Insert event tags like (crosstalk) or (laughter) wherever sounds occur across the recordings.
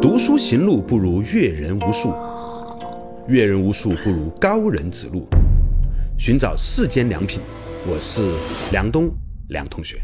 读书行路不如阅人无数，阅人无数不如高人指路。寻找世间良品，我是梁东，梁同学。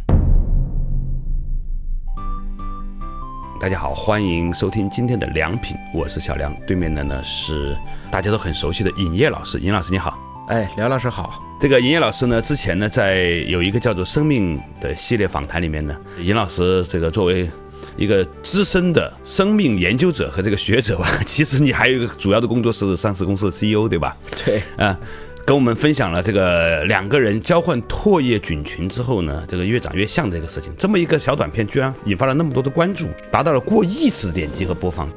大家好，欢迎收听今天的良品，我是小梁。对面的呢是大家都很熟悉的尹烨老师，尹老师你好。哎，梁老师好。这个尹烨老师呢，之前呢在有一个叫做《生命》的系列访谈里面呢，尹老师这个作为一个资深的生命研究者和这个学者吧，(laughs) 其实你还有一个主要的工作是上市公司的 CEO，对吧？对，啊。跟我们分享了这个两个人交换唾液菌群之后呢，这个越长越像这个事情。这么一个小短片，居然引发了那么多的关注，达到了过亿次的点击和播放。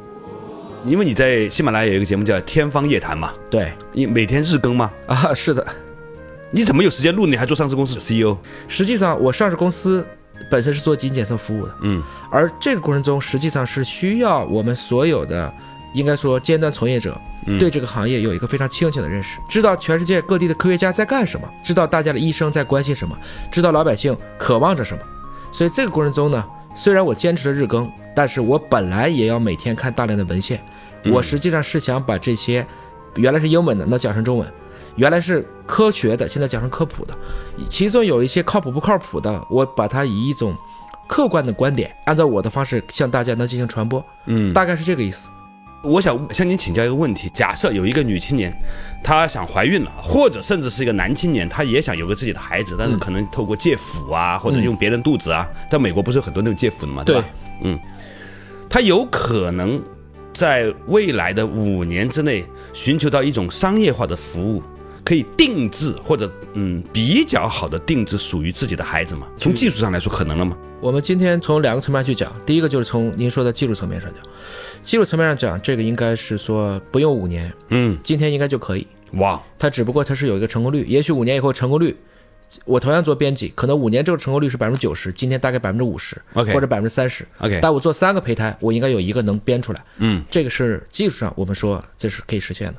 因为你在喜马拉雅有一个节目叫《天方夜谭》嘛，对，你每天日更吗？啊，是的。你怎么有时间录？你还做上市公司的 CEO？实际上，我上市公司本身是做基因检测服务的，嗯，而这个过程中实际上是需要我们所有的。应该说，尖端从业者对这个行业有一个非常清醒的认识，知道全世界各地的科学家在干什么，知道大家的医生在关心什么，知道老百姓渴望着什么。所以这个过程中呢，虽然我坚持了日更，但是我本来也要每天看大量的文献。我实际上是想把这些原来是英文的，那讲成中文；原来是科学的，现在讲成科普的。其中有一些靠谱不靠谱的，我把它以一种客观的观点，按照我的方式向大家呢进行传播。嗯，大概是这个意思。我想向您请教一个问题：假设有一个女青年，她想怀孕了，或者甚至是一个男青年，他也想有个自己的孩子，但是可能透过借腹啊，或者用别人肚子啊，在美国不是有很多那种借腹的嘛，对吧？嗯，他有可能在未来的五年之内寻求到一种商业化的服务，可以定制或者嗯比较好的定制属于自己的孩子吗？从技术上来说，可能了吗？我们今天从两个层面去讲，第一个就是从您说的技术层面上讲，技术层面上讲，这个应该是说不用五年，嗯，今天应该就可以。哇，它只不过它是有一个成功率，也许五年以后成功率，我同样做编辑，可能五年之后成功率是百分之九十，今天大概百分之五十，OK，或者百分之三十，OK，但我做三个胚胎，我应该有一个能编出来，嗯，这个是技术上我们说这是可以实现的。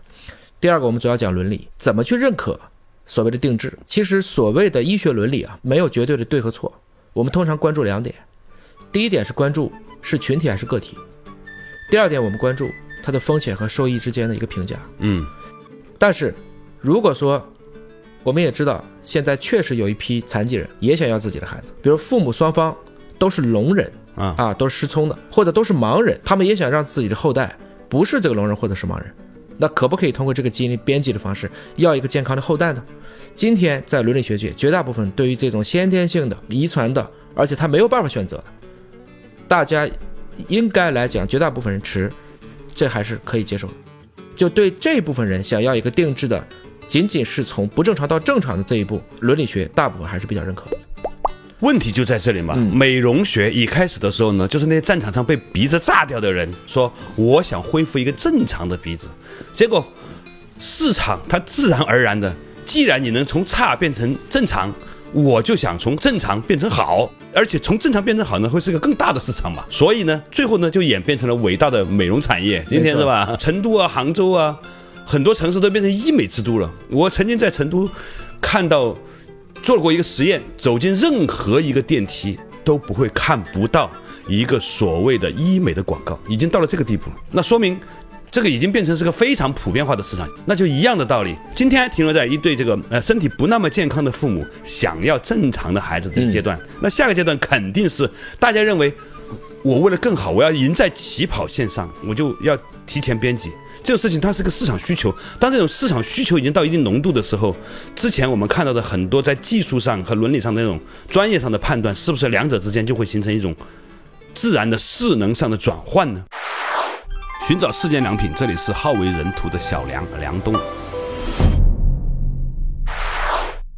第二个，我们主要讲伦理，怎么去认可所谓的定制？其实所谓的医学伦理啊，没有绝对的对和错，我们通常关注两点。第一点是关注是群体还是个体，第二点我们关注它的风险和收益之间的一个评价。嗯，但是如果说我们也知道，现在确实有一批残疾人也想要自己的孩子，比如父母双方都是聋人啊啊，都是失聪的，或者都是盲人，他们也想让自己的后代不是这个聋人或者是盲人，那可不可以通过这个基因编辑的方式要一个健康的后代呢？今天在伦理学界，绝大部分对于这种先天性的遗传的，而且他没有办法选择的。大家应该来讲，绝大部分人持，这还是可以接受的。就对这部分人想要一个定制的，仅仅是从不正常到正常的这一步，伦理学大部分还是比较认可。问题就在这里嘛。美容学一开始的时候呢，就是那些战场上被鼻子炸掉的人说，我想恢复一个正常的鼻子，结果市场它自然而然的，既然你能从差变成正常。我就想从正常变成好，而且从正常变成好呢，会是一个更大的市场嘛。所以呢，最后呢，就演变成了伟大的美容产业。今天是吧？成都啊，杭州啊，很多城市都变成医美之都了。我曾经在成都看到做过一个实验，走进任何一个电梯都不会看不到一个所谓的医美的广告，已经到了这个地步。那说明。这个已经变成是个非常普遍化的市场，那就一样的道理。今天还停留在一对这个呃身体不那么健康的父母想要正常的孩子的阶段，那下个阶段肯定是大家认为我为了更好，我要赢在起跑线上，我就要提前编辑这个事情，它是个市场需求。当这种市场需求已经到一定浓度的时候，之前我们看到的很多在技术上和伦理上的那种专业上的判断，是不是两者之间就会形成一种自然的势能上的转换呢？寻找世间良品，这里是好为人徒的小梁梁东。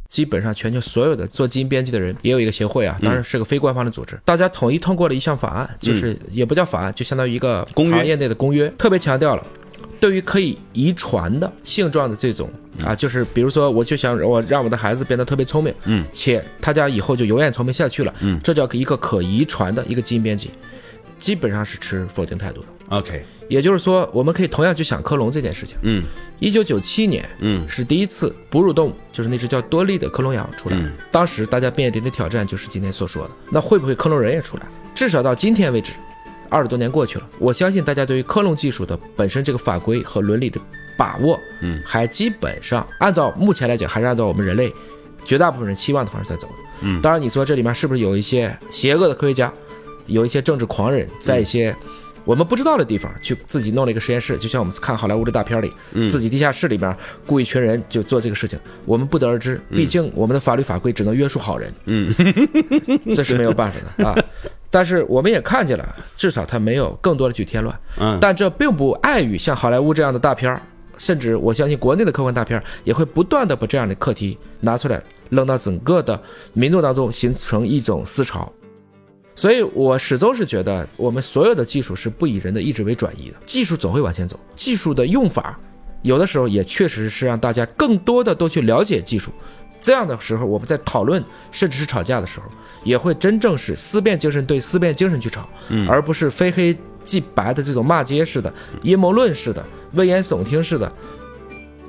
基本上全球所有的做基因编辑的人也有一个协会啊，当然是个非官方的组织。大家统一通过了一项法案，就是也不叫法案，就相当于一个行业内的公约，特别强调了对于可以遗传的性状的这种啊，就是比如说我就想我让我的孩子变得特别聪明，嗯，且他家以后就永远聪明下去了，嗯，这叫一个可遗传的一个基因编辑，基本上是持否定态度的。OK，也就是说，我们可以同样去想克隆这件事情。嗯，一九九七年，嗯，是第一次哺乳动物，就是那只叫多利的克隆羊出来。当时大家面临的挑战就是今天所说的，那会不会克隆人也出来？至少到今天为止，二十多年过去了，我相信大家对于克隆技术的本身这个法规和伦理的把握，嗯，还基本上按照目前来讲，还是按照我们人类绝大部分人期望的方式在走的。嗯，当然你说这里面是不是有一些邪恶的科学家，有一些政治狂人，在一些我们不知道的地方去自己弄了一个实验室，就像我们看好莱坞的大片里，自己地下室里边雇一群人就做这个事情，我们不得而知。毕竟我们的法律法规只能约束好人，嗯，这是没有办法的 (laughs) 啊。但是我们也看见了，至少他没有更多的去添乱，嗯。但这并不碍于像好莱坞这样的大片儿，甚至我相信国内的科幻大片儿也会不断的把这样的课题拿出来扔到整个的民众当中，形成一种思潮。所以我始终是觉得，我们所有的技术是不以人的意志为转移的，技术总会往前走。技术的用法，有的时候也确实是让大家更多的都去了解技术。这样的时候，我们在讨论甚至是吵架的时候，也会真正是思辨精神对思辨精神去吵，而不是非黑即白的这种骂街式的、阴谋论式的、危言耸听式的。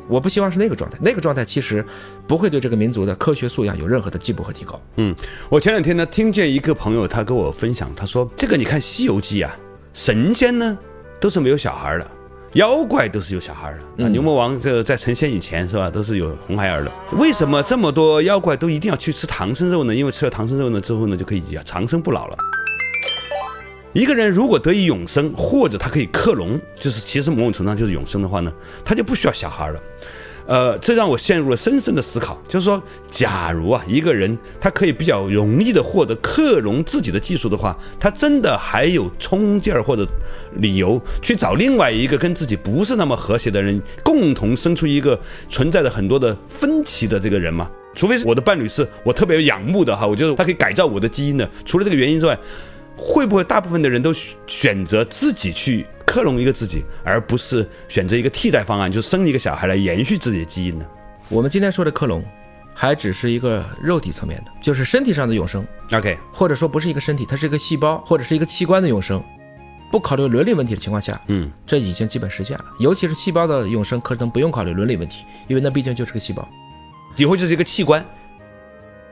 我不希望是那个状态，那个状态其实不会对这个民族的科学素养有任何的进步和提高。嗯，我前两天呢听见一个朋友他跟我分享，他说这个你看《西游记》啊，神仙呢都是没有小孩的，妖怪都是有小孩的。那牛魔王这在成仙以前是吧，都是有红孩儿的。为什么这么多妖怪都一定要去吃唐僧肉呢？因为吃了唐僧肉呢之后呢就可以长生不老了。一个人如果得以永生，或者他可以克隆，就是其实某种程度上就是永生的话呢，他就不需要小孩了。呃，这让我陷入了深深的思考，就是说，假如啊，一个人他可以比较容易的获得克隆自己的技术的话，他真的还有冲劲儿或者理由去找另外一个跟自己不是那么和谐的人，共同生出一个存在着很多的分歧的这个人吗？除非是我的伴侣是我特别仰慕的哈，我觉得他可以改造我的基因的。除了这个原因之外。会不会大部分的人都选择自己去克隆一个自己，而不是选择一个替代方案，就生一个小孩来延续自己的基因呢？我们今天说的克隆，还只是一个肉体层面的，就是身体上的永生。OK，或者说不是一个身体，它是一个细胞或者是一个器官的永生。不考虑伦理问题的情况下，嗯，这已经基本实现了。尤其是细胞的永生，可能不用考虑伦理问题，因为那毕竟就是个细胞，以后就是一个器官。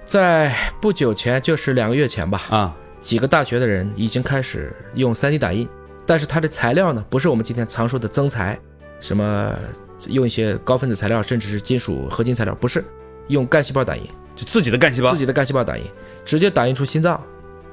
在不久前，就是两个月前吧，啊。几个大学的人已经开始用 3D 打印，但是它的材料呢，不是我们今天常说的增材，什么用一些高分子材料，甚至是金属合金材料，不是，用干细胞打印，就自己的干细胞，自己的干细胞打印，直接打印出心脏，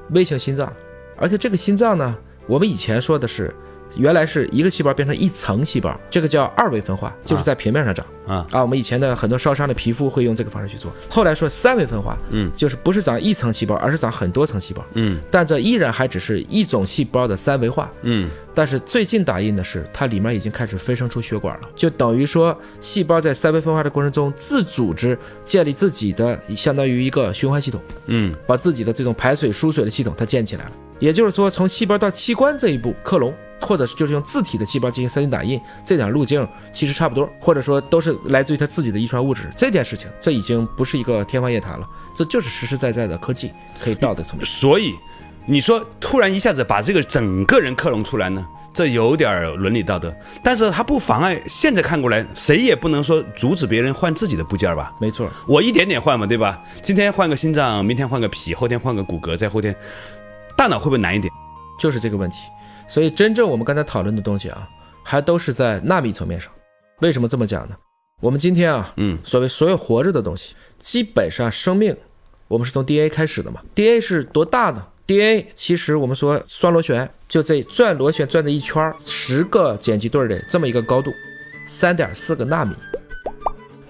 微型心脏，而且这个心脏呢，我们以前说的是。原来是一个细胞变成一层细胞，这个叫二维分化，就是在平面上长啊啊！我们以前的很多烧伤的皮肤会用这个方式去做。后来说三维分化，嗯，就是不是长一层细胞，而是长很多层细胞，嗯，但这依然还只是一种细胞的三维化，嗯。但是最近打印的是，它里面已经开始飞升出血管了，就等于说细胞在三维分化的过程中自组织建立自己的相当于一个循环系统，嗯，把自己的这种排水输水的系统它建起来了。也就是说，从细胞到器官这一步克隆。或者是就是用自体的细胞进行 3D 打印，这点路径其实差不多，或者说都是来自于他自己的遗传物质。这件事情，这已经不是一个天方夜谭了，这就是实实在在的科技可以到的层面。所以，你说突然一下子把这个整个人克隆出来呢，这有点伦理道德，但是它不妨碍现在看过来，谁也不能说阻止别人换自己的部件吧？没错，我一点点换嘛，对吧？今天换个心脏，明天换个脾，后天换个骨骼，再后天，大脑会不会难一点？就是这个问题。所以，真正我们刚才讨论的东西啊，还都是在纳米层面上。为什么这么讲呢？我们今天啊，嗯，所谓所有活着的东西，基本上生命，我们是从 DNA 开始的嘛。DNA 是多大呢？DNA 其实我们说双螺旋，就这转螺旋转的一圈，十个碱基对的这么一个高度，三点四个纳米。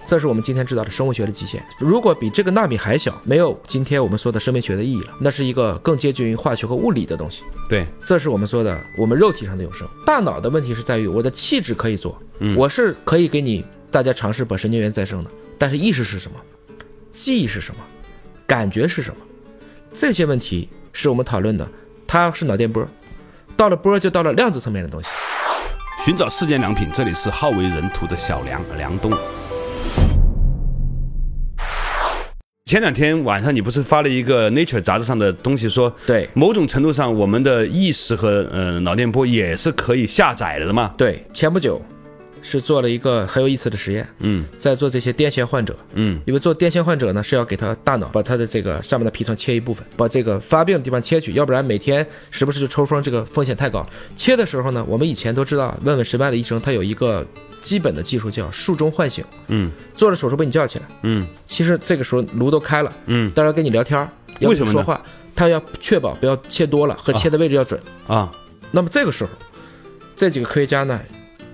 这是我们今天知道的生物学的极限。如果比这个纳米还小，没有今天我们说的生命学的意义了。那是一个更接近于化学和物理的东西。对，这是我们说的我们肉体上的永生。大脑的问题是在于我的气质可以做，我是可以给你大家尝试把神经元再生的。但是意识是什么？记忆是什么？感觉是什么？这些问题是我们讨论的。它是脑电波，到了波就到了量子层面的东西。寻找世间良品，这里是好为人徒的小梁梁东。前两天晚上，你不是发了一个《Nature》杂志上的东西，说对，某种程度上，我们的意识和呃脑电波也是可以下载的吗？对，前不久，是做了一个很有意思的实验，嗯在做这些癫痫患者，嗯因为做癫痫患者呢是要给他大脑把他的这个上面的皮层切一部分，把这个发病的地方切去，要不然每天时不时就抽风，这个风险太高。切的时候呢，我们以前都知道，问问失败的医生，他有一个基本的技术叫术中唤醒，嗯。做了手术把你叫起来，嗯。其实这个时候颅都开了，嗯。当然跟你聊天儿，要为什么呢？跟你说话，他要确保不要切多了和切的位置要准。啊。那么这个时候，这几个科学家呢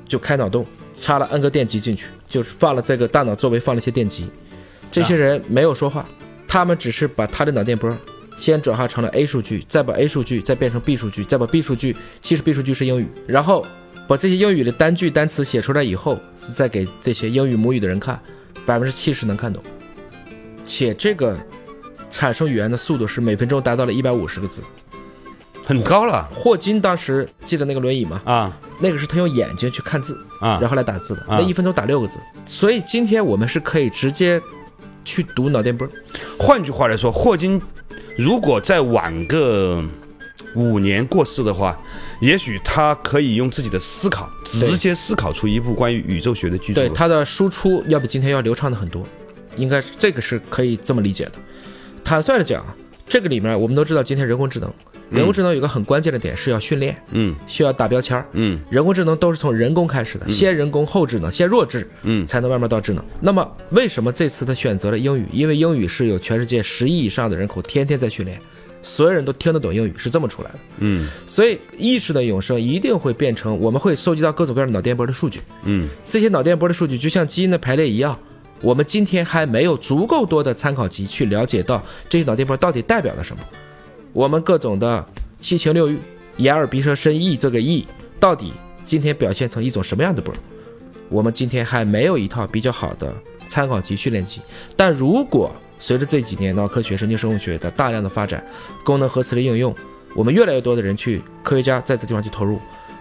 就开脑洞，插了 N 个电极进去，就是放了这个大脑周围放了一些电极。这些人没有说话，他们只是把他的脑电波先转化成了 A 数据，再把 A 数据再变成 B 数据，再把 B 数据，其实 B 数据是英语，然后把这些英语的单句单词写出来以后，再给这些英语母语的人看，百分之七十能看懂，且这个产生语言的速度是每分钟达到了一百五十个字。很高了霍金当时记得那个轮椅吗？啊那个是他用眼睛去看字，啊然后来打字的，啊那一分钟打六个字。所以今天我们是可以直接去读脑电波，换句话来说，霍金如果再晚个五年过世的话，也许他可以用自己的思考，直接思考出一部关于宇宙学的巨著。对他的输出要比今天要流畅的很多，应该是这个是可以这么理解的。坦率的讲，这个里面我们都知道，今天人工智能，人工智能有个很关键的点是要训练，嗯需要打标签儿。嗯人工智能都是从人工开始的，先人工后智能，先弱智，嗯才能慢慢到智能。那么为什么这次他选择了英语？因为英语是有全世界十亿以上的人口天天在训练，所有人都听得懂英语，是这么出来的。嗯所以意识的永生一定会变成，我们会收集到各种各样的脑电波的数据，嗯这些脑电波的数据就像基因的排列一样。我们今天还没有足够多的参考集去了解到这些脑电波到底代表了什么。我们各种的七情六欲、眼耳鼻舌身意这个意，到底今天表现成一种什么样的波？我们今天还没有一套比较好的参考集训练集。但如果随着这几年脑科学、神经生物学的大量的发展，功能核磁的应用，我们越来越多的人去科学家在这地方去投入，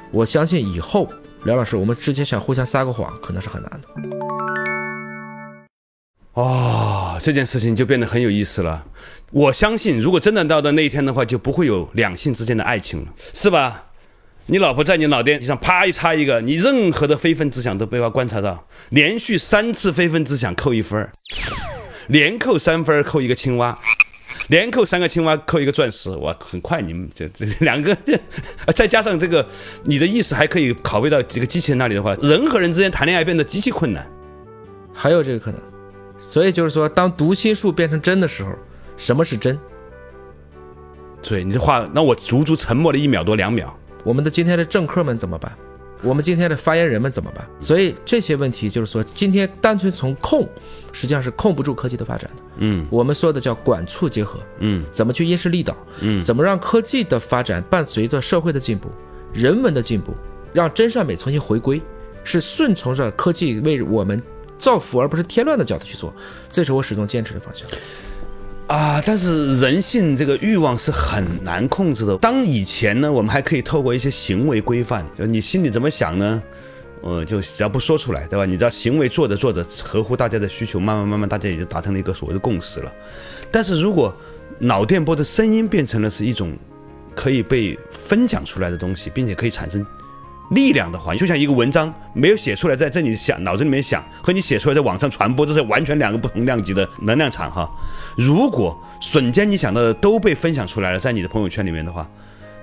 我相信以后梁老师，我们之前想互相撒个谎，可能是很难的。哦，这件事情就变得很有意思了。我相信，如果真的到的那一天的话，就不会有两性之间的爱情了，是吧？你老婆在你脑电上啪一插一个，你任何的非分之想都被她观察到，连续三次非分之想扣一分儿，连扣三分扣一个青蛙，连扣三个青蛙扣一个钻石，哇，很快你们这这两个，再加上这个你的意识还可以拷贝到这个机器人那里的话，人和人之间谈恋爱变得极其困难。还有这个可能。所以就是说，当读心术变成真的时候，什么是真？对你这话让我足足沉默了一秒多两秒。我们的今天的政客们怎么办？我们今天的发言人们怎么办？所以这些问题就是说，今天单纯从控，实际上是控不住科技的发展的。嗯我们说的叫管促结合，嗯怎么去因势利导，嗯怎么让科技的发展伴随着社会的进步、人文的进步，让真善美重新回归，是顺从着科技为我们造福而不是添乱的角度去做，这是我始终坚持的方向。啊，但是人性这个欲望是很难控制的。当以前呢，我们还可以透过一些行为规范，就你心里怎么想呢？呃，就只要不说出来，对吧？你知道行为做着做着合乎大家的需求，慢慢慢慢大家也就达成了一个所谓的共识了。但是如果脑电波的声音变成了是一种可以被分享出来的东西，并且可以产生力量的话，就像一个文章没有写出来，在这里想脑子里面想，和你写出来在网上传播，这是完全两个不同量级的能量场哈。如果瞬间你想到的都被分享出来了，在你的朋友圈里面的话，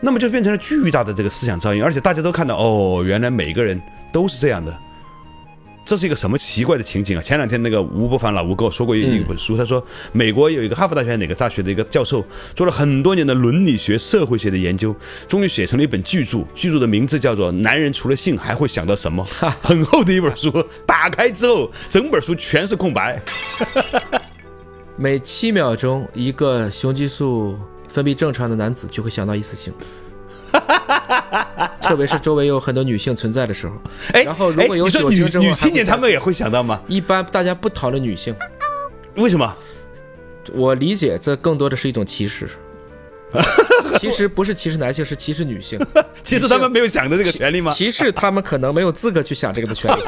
那么就变成了巨大的这个思想噪音，而且大家都看到哦，原来每个人都是这样的。这是一个什么奇怪的情景啊！前两天那个吴伯凡老吴跟我说过一一本书，他说美国有一个哈佛大学哪个大学的一个教授做了很多年的伦理学、社会学的研究，终于写成了一本巨著，巨著的名字叫做《男人除了性还会想到什么》，(laughs) 很厚的一本书，打开之后整本书全是空白。(laughs) 每七秒钟，一个雄激素分泌正常的男子就会想到一次性，(laughs) 特别是周围有很多女性存在的时候。哎，然后如果有女酒精之后女青年他们也会想到吗？一般大家不讨论女性，为什么？我理解这更多的是一种歧视。(laughs) 其实不是歧视男性，是歧视女性。(laughs) 其实他们没有想的这个权利吗？歧视他们可能没有资格去想这个的权利。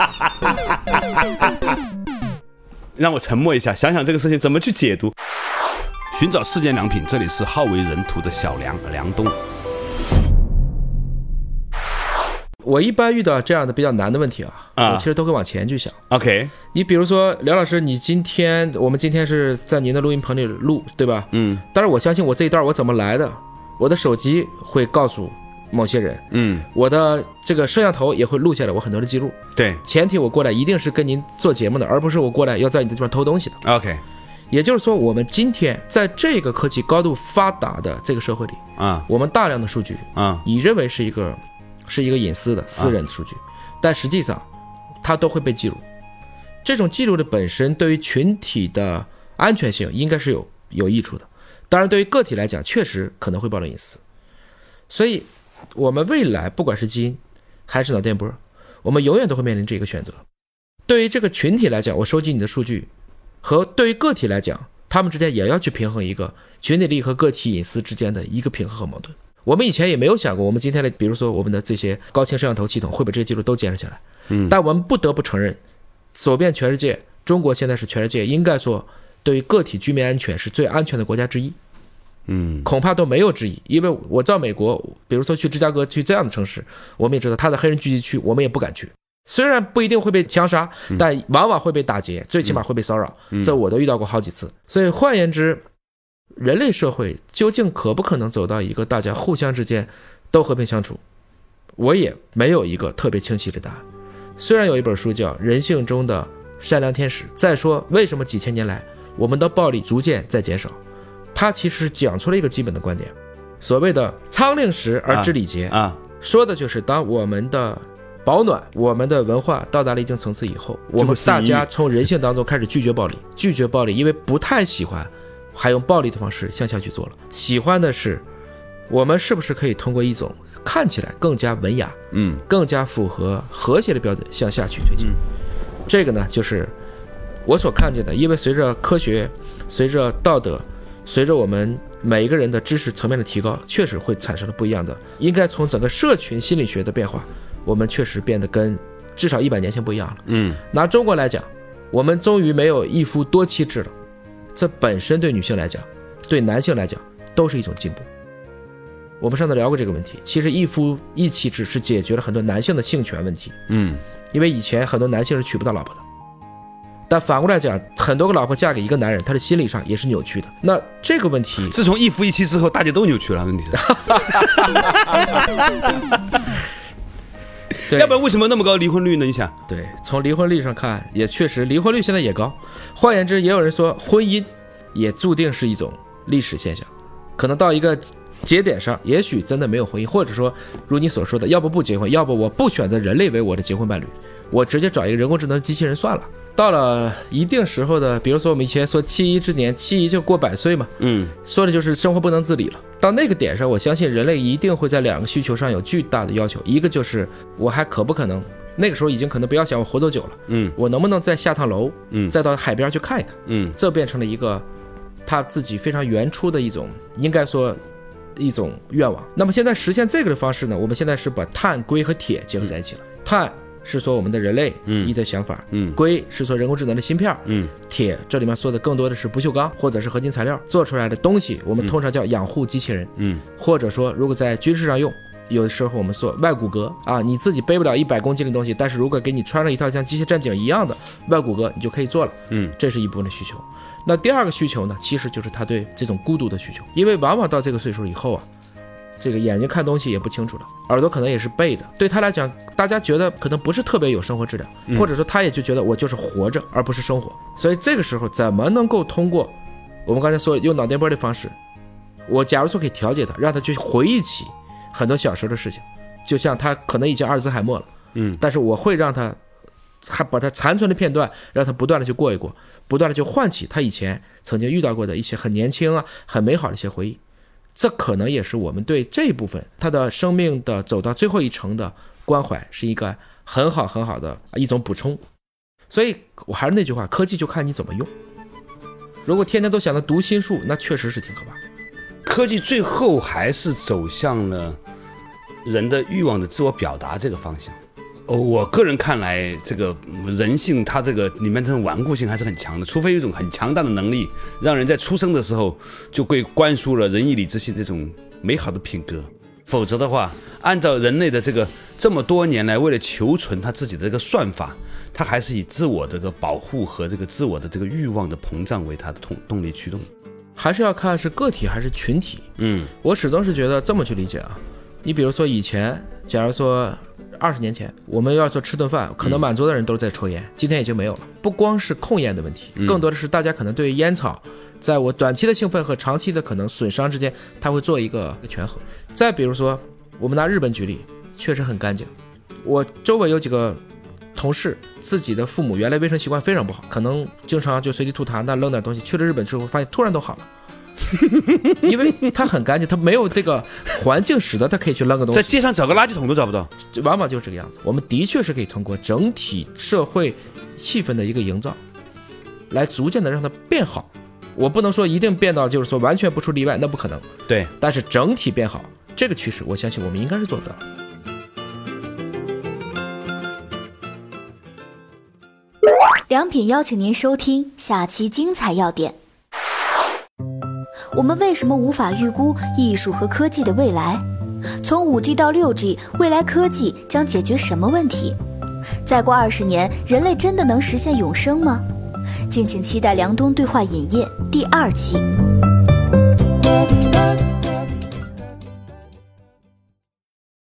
让我沉默一下，想想这个事情怎么去解读。寻找世间良品，这里是好为人徒的小梁梁东。我一般遇到这样的比较难的问题啊，啊。我其实都会往前去想。OK，你比如说，梁老师，你今天我们今天是在您的录音棚里录，对吧？嗯。但是我相信我这一段我怎么来的，我的手机会告诉某些人，嗯，我的这个摄像头也会录下来我很多的记录。对。前提我过来一定是跟您做节目的，而不是我过来要在你的地方偷东西的。，OK，也就是说，我们今天在这个科技高度发达的这个社会里，啊。我们大量的数据，啊。你认为是一个是一个隐私的私人的数据，但实际上它都会被记录。这种记录的本身对于群体的安全性应该是有有益处的，当然对于个体来讲，确实可能会暴露隐私。所以，我们未来不管是基因还是脑电波，我们永远都会面临这个选择。对于这个群体来讲，我收集你的数据，和对于个体来讲，他们之间也要去平衡一个群体利益和个体隐私之间的一个平衡和矛盾。我们以前也没有想过，我们今天的，比如说我们的这些高清摄像头系统会把这些记录都监视下来。嗯但我们不得不承认，走遍全世界，中国现在是全世界应该说对于个体居民安全是最安全的国家之一，嗯恐怕都没有之一。因为我到美国，比如说去芝加哥，去这样的城市，我们也知道它的黑人聚集区，我们也不敢去。虽然不一定会被枪杀，但往往会被打劫，最起码会被骚扰，这我都遇到过好几次。所以换言之，人类社会究竟可不可能走到一个大家互相之间都和平相处，我也没有一个特别清晰的答案。虽然有一本书叫《人性中的善良天使》，再说为什么几千年来我们的暴力逐渐在减少，它其实讲出了一个基本的观点，所谓的“仓廪实而知礼节”，啊说的就是当我们的保暖、我们的文化到达了一定层次以后，我们大家从人性当中开始拒绝暴力，拒绝暴力，因为不太喜欢还用暴力的方式向下去做了，喜欢的是我们是不是可以通过一种看起来更加文雅、嗯更加符合和谐的标准向下去推进。这个呢，就是我所看见的，因为随着科学、随着道德、随着我们每一个人的知识层面的提高，确实会产生了不一样的。应该从整个社群心理学的变化，我们确实变得跟至少一百年前不一样了。嗯拿中国来讲，我们终于没有一夫多妻制了，这本身对女性来讲，对男性来讲都是一种进步。我们上次聊过这个问题，其实一夫一妻制是解决了很多男性的性权问题，嗯因为以前很多男性是娶不到老婆的。但反过来讲，很多个老婆嫁给一个男人，他的心理上也是扭曲的。那这个问题，自从一夫一妻之后，大家都扭曲了，问题 (laughs) 要不然为什么那么高离婚率呢？你想，对，从离婚率上看，也确实离婚率现在也高。换言之，也有人说婚姻也注定是一种历史现象，可能到一个节点上，也许真的没有婚姻，或者说如你所说的，要不不结婚，要不我不选择人类为我的结婚伴侣，我直接找一个人工智能机器人算了。到了一定时候的，比如说我们以前说七一之年，七一就过百岁嘛，嗯说的就是生活不能自理了。到那个点上，我相信人类一定会在两个需求上有巨大的要求，一个就是我还可不可能，那个时候已经可能不要想我活多久了，嗯我能不能再下趟楼，嗯再到海边去看一看，嗯这变成了一个他自己非常原初的一种，应该说一种愿望。那么现在实现这个的方式呢，我们现在是把碳、硅和铁结合在一起了。碳是说我们的人类嗯一的想法，嗯硅是说人工智能的芯片，嗯铁这里面说的更多的是不锈钢或者是合金材料做出来的东西，我们通常叫养护机器人，嗯或者说如果在军事上用。有的时候我们说外骨骼啊，你自己背不了一百公斤的东西，但是如果给你穿了一套像机械战警一样的外骨骼，你就可以做了。嗯这是一部分的需求。那第二个需求呢，其实就是他对这种孤独的需求，因为往往到这个岁数以后啊，这个眼睛看东西也不清楚了，耳朵可能也是背的，对他来讲，大家觉得可能不是特别有生活质量，或者说他也就觉得我就是活着，而不是生活。所以这个时候怎么能够通过我们刚才说用脑电波的方式，我假如说可以调节他，让他去回忆起很多小时候的事情，就像他可能已经阿尔兹海默了，嗯，但是我会让他还把他残存的片段，让他不断的去过一过，不断的去唤起他以前曾经遇到过的一些很年轻啊、很美好的一些回忆。这可能也是我们对这一部分他的生命的走到最后一程的关怀，是一个很好很好的一种补充。所以我还是那句话，科技就看你怎么用。如果天天都想着读心术，那确实是挺可怕。科技最后还是走向了人的欲望的自我表达这个方向。哦，我个人看来，这个嗯人性它这个里面这种顽固性还是很强的，除非有一种很强大的能力，让人在出生的时候就被灌输了仁义礼智信这种美好的品格。否则的话，按照人类的这个这么多年来为了求存他自己的这个算法，他还是以自我的这个保护和这个自我的这个欲望的膨胀为他的动动力驱动。还是要看是个体还是群体。嗯我始终是觉得这么去理解啊，你比如说以前，假如说二十年前，我们要说吃顿饭，可能满桌的人都是在抽烟，今天已经没有了。不光是控烟的问题，更多的是大家可能对于烟草，在我短期的兴奋和长期的可能损伤之间，它会做一个权衡。再比如说，我们拿日本举例，确实很干净。我周围有几个同事，自己的父母原来卫生习惯非常不好，可能经常就随地吐痰那，扔点东西。去了日本之后，发现突然都好了。(laughs) 因为它很干净，它没有这个环境使得它可以去扔个东西在，街上找个垃圾桶都找不到。往往就是这个样子。我们的确是可以通过整体社会气氛的一个营造，来逐渐的让它变好。我不能说一定变到就是说完全不出例外，那不可能。对，但是整体变好这个趋势，我相信我们应该是做得到。良品邀请您收听下期精彩要点。我们为什么无法预估艺术和科技的未来？从 5G 到 6G，未来科技将解决什么问题？再过二十年，人类真的能实现永生吗？敬请期待《梁冬对话影业》第二期。